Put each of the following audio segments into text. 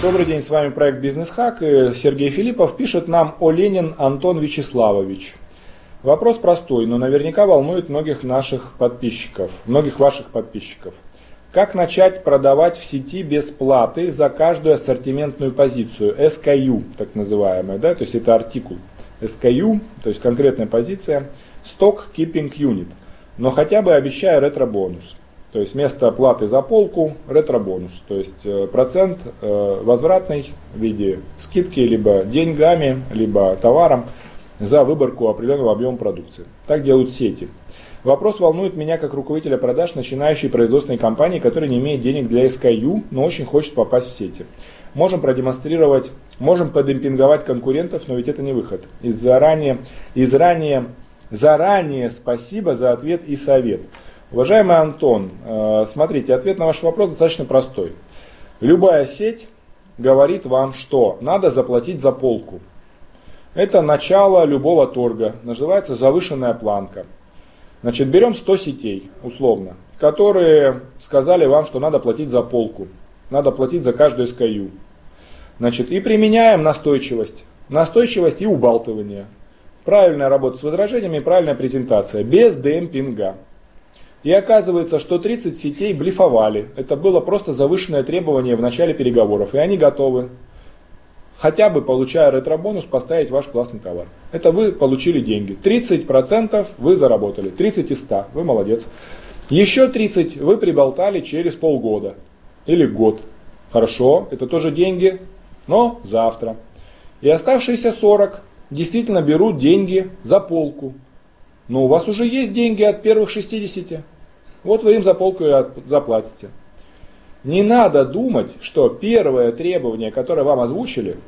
Добрый день, с вами проект Бизнес Хак. Сергей Филиппов пишет нам о Ленин Антон Вячеславович. Вопрос простой, но наверняка волнует многих наших подписчиков, многих ваших подписчиков. Как начать продавать в сети без платы за каждую ассортиментную позицию, SKU, так называемая, да, то есть это артикул. SKU, то есть конкретная позиция, Stock Keeping Unit, но хотя бы обещая ретро-бонус. То есть вместо платы за полку ретро-бонус. То есть э, процент э, возвратный в виде скидки либо деньгами, либо товаром за выборку определенного объема продукции. Так делают сети. Вопрос волнует меня как руководителя продаж начинающей производственной компании, которая не имеет денег для SKU, но очень хочет попасть в сети. Можем продемонстрировать, можем подемпинговать конкурентов, но ведь это не выход. Из заранее, из ранее, заранее спасибо за ответ и совет. Уважаемый Антон, э, смотрите, ответ на ваш вопрос достаточно простой. Любая сеть говорит вам, что надо заплатить за полку. Это начало любого торга, называется завышенная планка. Значит, берем 100 сетей, условно, которые сказали вам, что надо платить за полку, надо платить за каждую SKU. Значит, и применяем настойчивость. Настойчивость и убалтывание. Правильная работа с возражениями, правильная презентация, без демпинга. И оказывается, что 30 сетей блефовали. Это было просто завышенное требование в начале переговоров. И они готовы, хотя бы получая ретро-бонус, поставить ваш классный товар. Это вы получили деньги. 30% вы заработали. 30 из 100. Вы молодец. Еще 30 вы приболтали через полгода или год. Хорошо, это тоже деньги, но завтра. И оставшиеся 40 действительно берут деньги за полку. Но у вас уже есть деньги от первых 60. Вот вы им за полку и заплатите. Не надо думать, что первое требование, которое вам озвучили,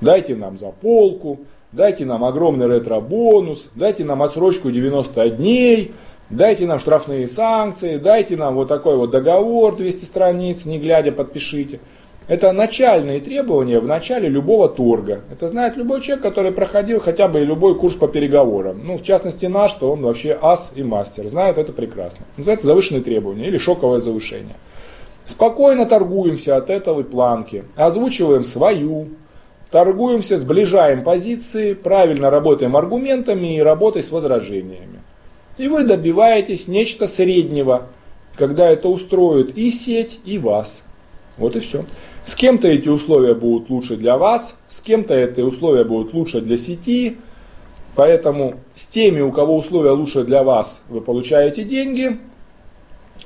дайте нам за полку, дайте нам огромный ретро-бонус, дайте нам отсрочку 90 дней, дайте нам штрафные санкции, дайте нам вот такой вот договор 200 страниц, не глядя подпишите – это начальные требования в начале любого торга. Это знает любой человек, который проходил хотя бы любой курс по переговорам. Ну, в частности наш, что он вообще ас и мастер. Знает это прекрасно. Называется завышенные требования или шоковое завышение. Спокойно торгуемся от этого планки. Озвучиваем свою. Торгуемся, сближаем позиции, правильно работаем аргументами и работой с возражениями. И вы добиваетесь нечто среднего, когда это устроит и сеть, и вас. Вот и все. С кем-то эти условия будут лучше для вас, с кем-то эти условия будут лучше для сети. Поэтому с теми, у кого условия лучше для вас, вы получаете деньги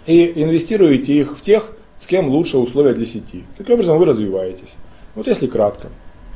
и инвестируете их в тех, с кем лучше условия для сети. Таким образом вы развиваетесь. Вот если кратко.